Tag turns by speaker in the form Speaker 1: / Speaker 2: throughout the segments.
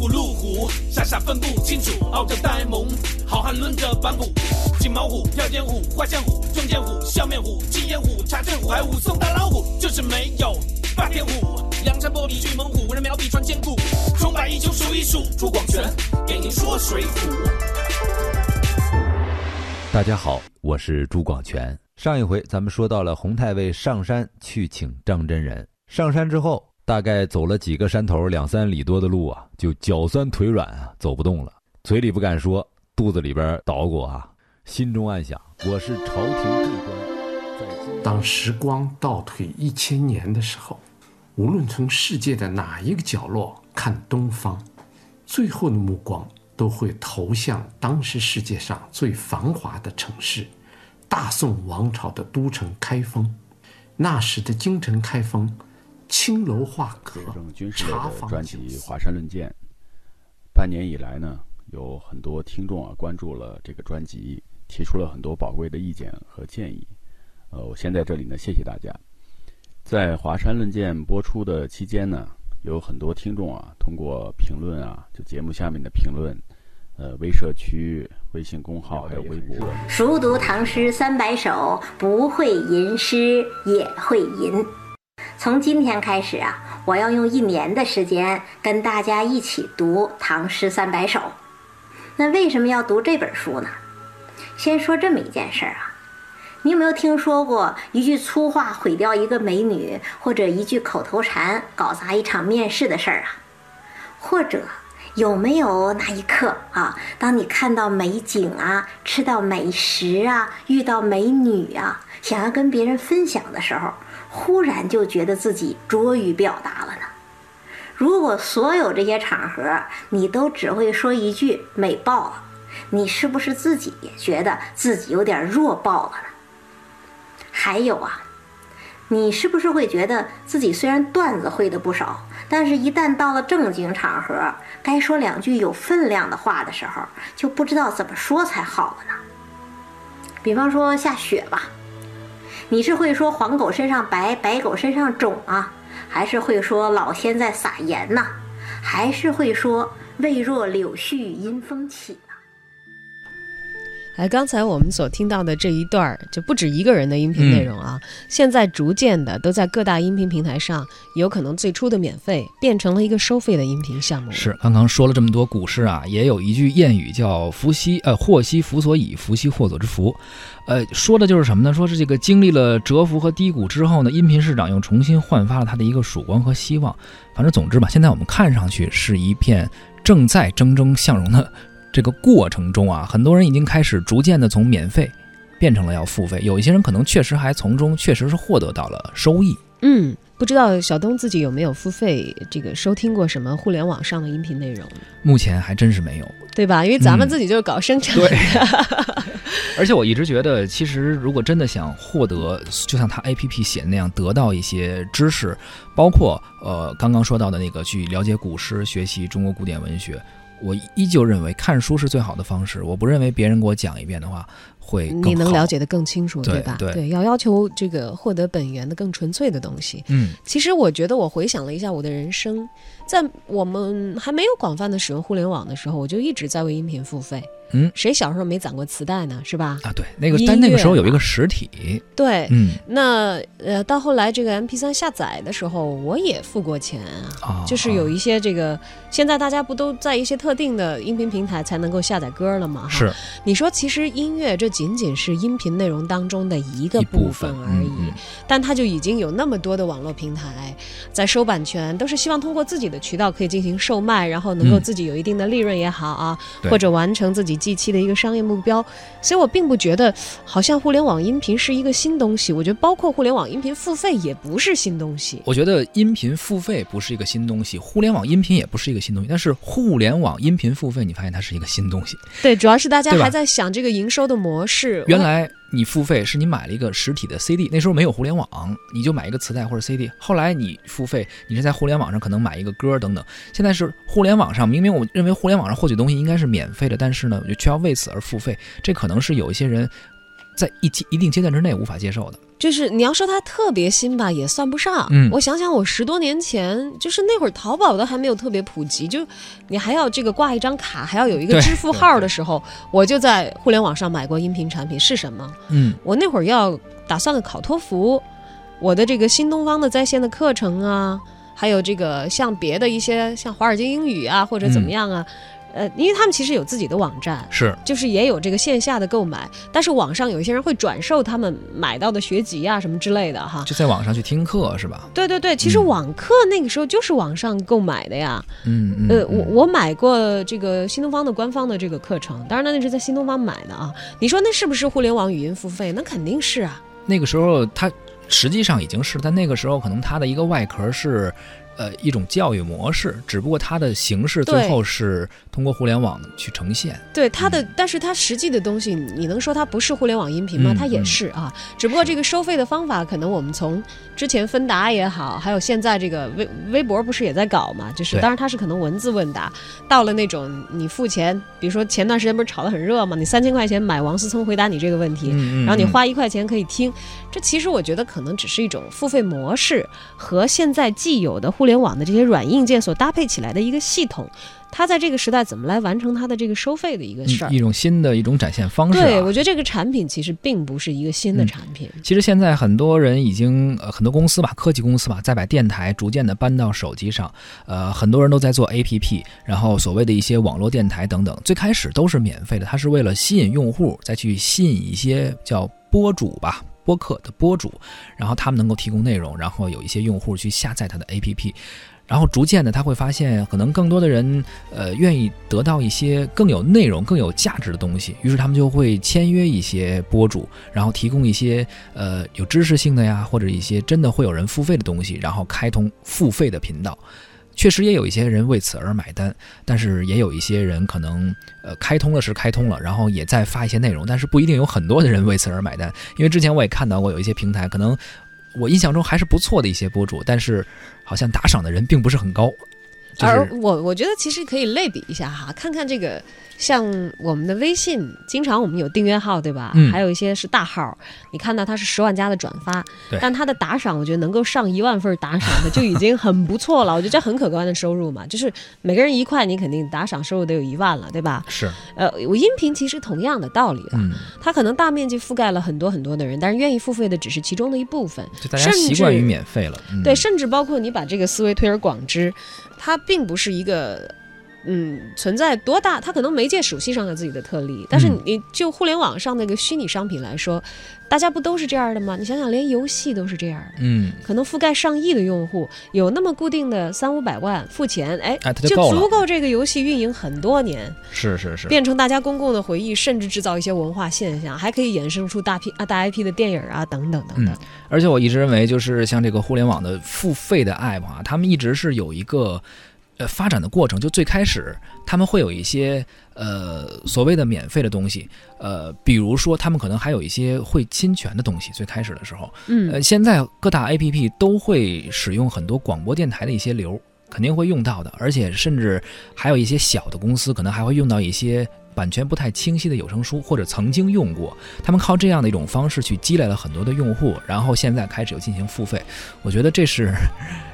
Speaker 1: 虎路虎，傻傻分不清楚，傲娇呆萌，好汉抡着板斧，金毛虎、飘肩虎、花象虎、中间虎、笑面虎、金眼虎、茶镇虎、白虎、送大老虎，就是没有霸天虎。梁山伯里巨猛虎，人苗笔传千古，冲百一就数一数，朱广权给您说水浒。
Speaker 2: 大家好，我是朱广权。上一回咱们说到了洪太尉上山去请张真人，上山之后大概走了几个山头，两三里多的路啊，就脚酸腿软啊，走不动了，嘴里不敢说，肚子里边捣鼓啊，心中暗想：我是朝廷贵官。
Speaker 3: 当时光倒退一千年的时候。无论从世界的哪一个角落看东方，最后的目光都会投向当时世界上最繁华的城市——大宋王朝的都城开封。那时的京城开封，青楼画阁，茶坊
Speaker 4: 专辑《华山论剑》。半年以来呢，有很多听众啊关注了这个专辑，提出了很多宝贵的意见和建议。呃，我先在这里呢，谢谢大家。在《华山论剑》播出的期间呢，有很多听众啊，通过评论啊，就节目下面的评论，呃，微社区、微信公号还有微博，
Speaker 5: 熟读唐诗三百首，不会吟诗也会吟。从今天开始啊，我要用一年的时间跟大家一起读唐诗三百首。那为什么要读这本书呢？先说这么一件事儿啊。你有没有听说过一句粗话毁掉一个美女，或者一句口头禅搞砸一场面试的事儿啊？或者有没有那一刻啊，当你看到美景啊，吃到美食啊，遇到美女啊，想要跟别人分享的时候，忽然就觉得自己拙于表达了呢？如果所有这些场合你都只会说一句“美爆了”，你是不是自己也觉得自己有点弱爆了呢？还有啊，你是不是会觉得自己虽然段子会的不少，但是一旦到了正经场合，该说两句有分量的话的时候，就不知道怎么说才好了呢？比方说下雪吧，你是会说黄狗身上白，白狗身上肿啊，还是会说老天在撒盐呐，还是会说未若柳絮因风起？
Speaker 6: 哎，刚才我们所听到的这一段儿，就不止一个人的音频内容啊。现在逐渐的都在各大音频平台上，有可能最初的免费变成了一个收费的音频项目。
Speaker 7: 是，刚刚说了这么多股市啊，也有一句谚语叫“福兮呃，祸兮福所倚，福兮祸所之福”。呃，说的就是什么呢？说是这个经历了蛰伏和低谷之后呢，音频市场又重新焕发了它的一个曙光和希望。反正总之吧，现在我们看上去是一片正在蒸蒸向荣的。这个过程中啊，很多人已经开始逐渐的从免费变成了要付费，有一些人可能确实还从中确实是获得到了收益。
Speaker 6: 嗯，不知道小东自己有没有付费这个收听过什么互联网上的音频内容？
Speaker 7: 目前还真是没有，
Speaker 6: 对吧？因为咱们自己就是搞生产。
Speaker 7: 对。而且我一直觉得，其实如果真的想获得，就像他 A P P 写的那样，得到一些知识，包括呃刚刚说到的那个去了解古诗、学习中国古典文学。我依旧认为看书是最好的方式。我不认为别人给我讲一遍的话会
Speaker 6: 你能了解的更清楚，
Speaker 7: 对
Speaker 6: 吧？
Speaker 7: 对，
Speaker 6: 要要求这个获得本源的更纯粹的东西。
Speaker 7: 嗯，
Speaker 6: 其实我觉得我回想了一下我的人生，在我们还没有广泛的使用互联网的时候，我就一直在为音频付费。
Speaker 7: 嗯，
Speaker 6: 谁小时候没攒过磁带呢？是吧？
Speaker 7: 啊，对，那个但那个时候有一个实体。
Speaker 6: 对，
Speaker 7: 嗯，
Speaker 6: 那呃，到后来这个 M P 三下载的时候，我也付过钱啊，就是有一些这个，现在大家不都在一些特定的音频平台才能够下载歌了吗？
Speaker 7: 是，
Speaker 6: 你说其实音乐这仅仅是音频内容当中的一个部分而已，但它就已经有那么多的网络平台在收版权，都是希望通过自己的渠道可以进行售卖，然后能够自己有一定的利润也好啊，或者完成自己。近期的一个商业目标，所以我并不觉得好像互联网音频是一个新东西。我觉得包括互联网音频付费也不是新东西。
Speaker 7: 我觉得音频付费不是一个新东西，互联网音频也不是一个新东西。但是互联网音频付费，你发现它是一个新东西。
Speaker 6: 对，主要是大家还在想这个营收的模式。
Speaker 7: 原来。你付费是你买了一个实体的 CD，那时候没有互联网，你就买一个磁带或者 CD。后来你付费，你是在互联网上可能买一个歌等等。现在是互联网上，明明我认为互联网上获取东西应该是免费的，但是呢，就却要为此而付费。这可能是有一些人在一阶一定阶段之内无法接受的。
Speaker 6: 就是你要说它特别新吧，也算不上。
Speaker 7: 嗯
Speaker 6: 我想想，我十多年前，就是那会儿淘宝都还没有特别普及，就你还要这个挂一张卡，还要有一个支付号的时候，我就在互联网上买过音频产品。是什么？
Speaker 7: 嗯
Speaker 6: 我那会儿要打算个考托福，我的这个新东方的在线的课程啊，还有这个像别的一些像华尔街英语啊，或者怎么样啊，呃，因为他们其实有自己的网站，
Speaker 7: 是
Speaker 6: 就是也有这个线下的购买，但是网上有一些人会转售他们买到的学籍啊什么之类的哈。
Speaker 7: 就在网上去听课是吧？
Speaker 6: 对对对，其实
Speaker 7: 嗯
Speaker 6: 网课那个时候就是网上购买的呀。
Speaker 7: 嗯嗯。
Speaker 6: 呃，
Speaker 7: 嗯
Speaker 6: 我我买过这个新东方的官方的这个课程，当然那是在新东方买的啊。你说那是不是互联网语音付费？那肯定是啊。
Speaker 7: 那个时候它实际上已经是，但那个时候可能它的一个外壳是。呃，一种教育模式，只不过它的形式最后是通过互联网去呈现。
Speaker 6: 对它的，但是它实际的东西，你能说它不是互联网音频吗？
Speaker 7: 嗯
Speaker 6: 它也
Speaker 7: 嗯。
Speaker 6: 是啊，只不过这个收费的方法，可能我们从之前芬达也好，还有现在这个微微博不是也在搞嘛？就是当然它是可能文字问答，到了那种你付钱，比如说前段时间不是炒得很热嘛，你三千块钱买王思聪回答你这个问题，然后你
Speaker 7: 嗯。
Speaker 6: 花一块钱可以听，这其实我觉得可能只是一种付费模式和现在既有的互联网的这些软硬件所搭配起来的一个系统，它在这个时代怎么来完成它的这个收费的一个事儿
Speaker 7: 嗯。一种新的一种展现方式、啊。
Speaker 6: 对，我觉得这个产品其实并不是一个新的
Speaker 7: 嗯
Speaker 6: 产品。
Speaker 7: 其实现在很多人已经，呃，很多公司吧，科技公司吧，在把电台逐渐的搬到手机上，呃，很多人都在做 APP，然后所谓的一些网络电台等等，最开始都是免费的，它是为了吸引用户，再去吸引一些叫播主吧。播客的播主，然后他们能够提供内容，然后有一些用户去下载它的 APP，然后逐渐的他会发现，可能更多的人呃愿意得到一些更有内容、更有价值的东西，于是他们就会签约一些播主，然后提供一些呃有知识性的呀，或者一些真的会有人付费的东西，然后开通付费的频道。确实也有一些人为此而买单，但是也有一些人可能呃开通了是开通了，然后也在发一些内容，但是不一定有很多的人为此而买单。因为之前我也看到过有一些平台，可能我印象中还是不错的一些博主，但是好像打赏的人并不是很高。就是
Speaker 6: 而我我觉得其实可以类比一下哈，看看这个像我们的微信，经常我们有订阅号对吧？
Speaker 7: 嗯
Speaker 6: 还有一些是大号，你看到它是十万加的转发
Speaker 7: 对，
Speaker 6: 但它的打赏，我觉得能够上一万份打赏的就已经很不错了。我觉得这很可观的收入嘛，就是每个人一块，你肯定打赏收入得有一万了，对吧？
Speaker 7: 是，
Speaker 6: 呃，我音频其实同样的道理了，
Speaker 7: 嗯，
Speaker 6: 它可能大面积覆盖了很多很多的人，但是愿意付费的只是其中的一部分。
Speaker 7: 就大家
Speaker 6: 甚
Speaker 7: 习惯于免费了。嗯、
Speaker 6: 对，甚至包括你把这个思维推而广之，它并不是一个。嗯，存在多大？它可能媒介属性上有自己的特例，但是
Speaker 7: 嗯
Speaker 6: 你就互联网上那个虚拟商品来说，大家不都是这样的吗？你想想，连游戏都是这样的，
Speaker 7: 嗯，
Speaker 6: 可能覆盖上亿的用户，有那么固定的三五百万付钱，哎，
Speaker 7: 就。
Speaker 6: 足够这个游戏运营很多年，
Speaker 7: 是是是，
Speaker 6: 变成大家公共的回忆，甚至制造一些文化现象，还可以衍生出大批啊大 IP 的电影啊等等等等。
Speaker 7: 而且我一直认为，就是像这个互联网的付费的 app 啊，他们一直是有一个呃发展的过程。就最开始他们会有一些呃所谓的免费的东西，呃，比如说他们可能还有一些会侵权的东西。最开始的时候，
Speaker 6: 嗯
Speaker 7: 呃，现在各大 app 都会使用很多广播电台的一些流，肯定会用到的，而且甚至还有一些小的公司可能还会用到一些。版权不太清晰的有声书，或者曾经用过，他们靠这样的一种方式去积累了很多的用户，然后现在开始又进行付费。我觉得这是，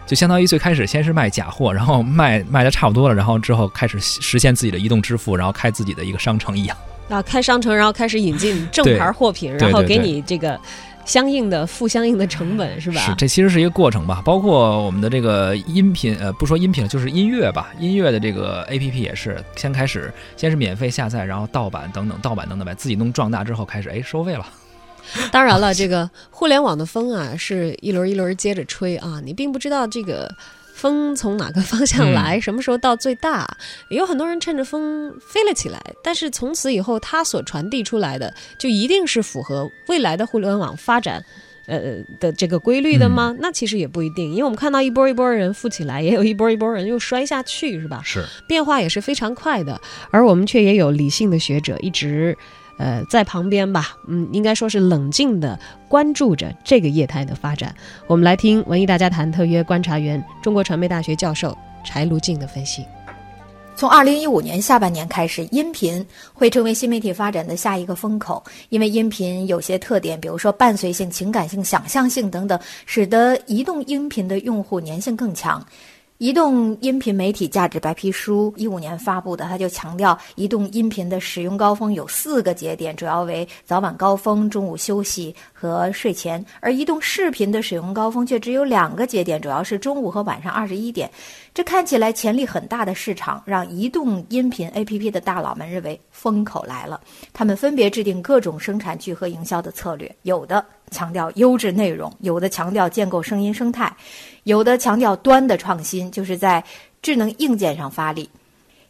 Speaker 7: 就相当于最开始先是卖假货，然后卖卖的差不多了，然后之后开始实现自己的移动支付，然后开自己的一个商城一样。
Speaker 6: 啊，开商城，然后开始引进正牌货品，然后给你这个相应的付相应的成本，是吧？
Speaker 7: 是，这其实是一个过程吧。包括我们的这个音频，呃，不说音频了，就是音乐吧。音乐的这个 A P P 也是先开始，先是免费下载，然后盗版等等，盗版等等，把自己弄壮大之后，开始哎收费了。
Speaker 6: 当然了，这个互联网的风啊，是一轮一轮接着吹啊，你并不知道这个。风从哪个方向来？什么时候到最大？有很多人趁着风飞了起来，但是从此以后，它所传递出来的就一定是符合未来的互联网发展，呃的这个规律的吗？那其实也不一定，因为我们看到一波一波人富起来，也有一波一波人又摔下去，是吧？
Speaker 7: 是，
Speaker 6: 变化也是非常快的，而我们却也有理性的学者一直。呃，在旁边吧，嗯，应该说是冷静的关注着这个业态的发展。我们来听文艺大家谈特约观察员、中国传媒大学教授柴卢静的分析。
Speaker 8: 从二零一五年下半年开始，音频会成为新媒体发展的下一个风口。因为音频有些特点，比如说伴随性、情感性、想象性等等，使得移动音频的用户粘性更强。移动音频媒体价值白皮书一五年发布的，它就强调移动音频的使用高峰有四个节点，主要为早晚高峰、中午休息和睡前；而移动视频的使用高峰却只有两个节点，主要是中午和晚上二十一点。这看起来潜力很大的市场，让移动音频 APP 的大佬们认为风口来了。他们分别制定各种生产聚合营销的策略，有的强调优质内容，有的强调建构声音生态。有的强调端的创新，就是在智能硬件上发力。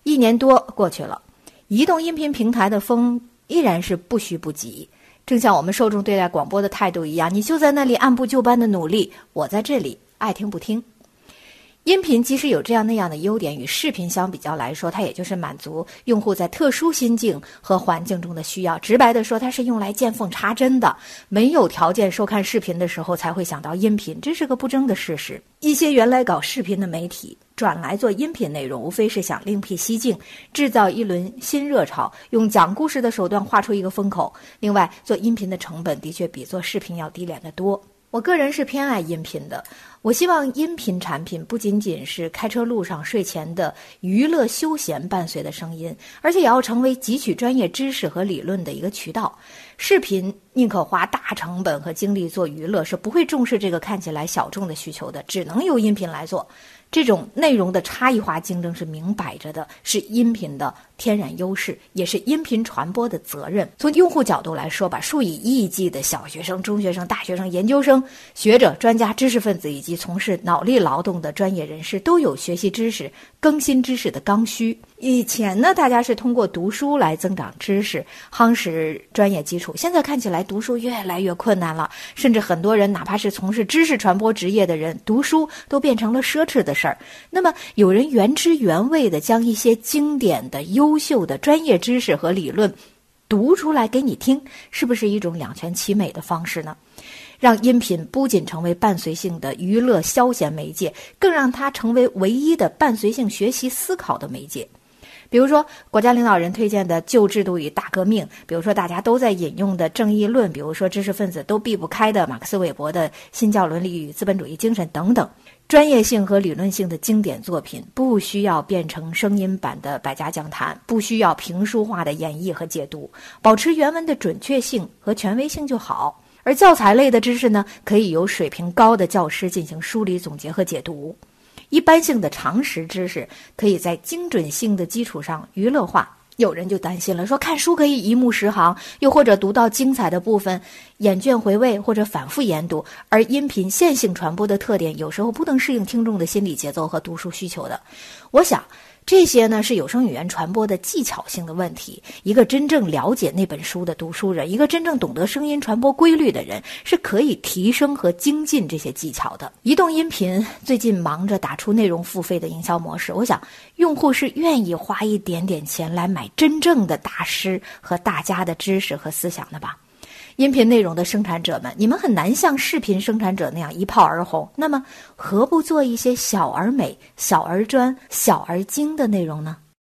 Speaker 8: 一年多过去了，移动音频平台的风依然是不虚不急，正像我们受众对待广播的态度一样，你就在那里按部就班的努力，我在这里爱听不听。音频即使有这样那样的优点，与视频相比较来说，它也就是满足用户在特殊心境和环境中的需要。直白的说，它是用来见缝插针的。没有条件收看视频的时候，才会想到音频，这是个不争的事实。一些原来搞视频的媒体转来做音频内容，无非是想另辟蹊径，制造一轮新热潮，用讲故事的手段画出一个风口。另外，做音频的成本的确比做视频要低廉得多。我个人是偏爱音频的。我希望音频产品不仅仅是开车路上、睡前的娱乐休闲伴随的声音，而且也要成为汲取专业知识和理论的一个渠道。视频宁可花大成本和精力做娱乐，是不会重视这个看起来小众的需求的，只能由音频来做。这种内容的差异化竞争是明摆着的，是音频的天然优势，也是音频传播的责任。从用户角度来说吧，数以亿计的小学生、中学生、大学生、研究生、学者、专家、知识分子以及从事脑力劳动的专业人士，都有学习知识、更新知识的刚需。以前呢，大家是通过读书来增长知识、夯实专业基础。现在看起来读书越来越困难了，甚至很多人哪怕是从事知识传播职业的人，读书都变成了奢侈的事儿。那么，有人原汁原味的将一些经典的、优秀的专业知识和理论读出来给你听，是不是一种两全其美的方式呢？让音频不仅成为伴随性的娱乐消闲媒介，更让它成为唯一的伴随性学习思考的媒介。比如说，国家领导人推荐的旧制度与大革命；比如说，大家都在引用的正义论；比如说，知识分子都避不开的马克思韦伯的新教伦理与资本主义精神等等。专业性和理论性的经典作品，不需要变成声音版的百家讲坛，不需要评书化的演绎和解读，保持原文的准确性和权威性就好。而教材类的知识呢，可以由水平高的教师进行梳理、总结和解读。一般性的常识知识可以在精准性的基础上娱乐化。有人就担心了，说看书可以一目十行，又或者读到精彩的部分，眼倦回味或者反复研读。而音频线性传播的特点，有时候不能适应听众的心理节奏和读书需求的。我想。这些呢是有声语言传播的技巧性的问题。一个真正了解那本书的读书人，一个真正懂得声音传播规律的人，是可以提升和精进这些技巧的。移动音频最近忙着打出内容付费的营销模式，我想用户是愿意花一点点钱来买真正的大师和大家的知识和思想的吧。音频内容的生产者们，你们很难像视频生产者那样一炮而红。那么，何不做一些小而美、小而专、小而精的内容呢？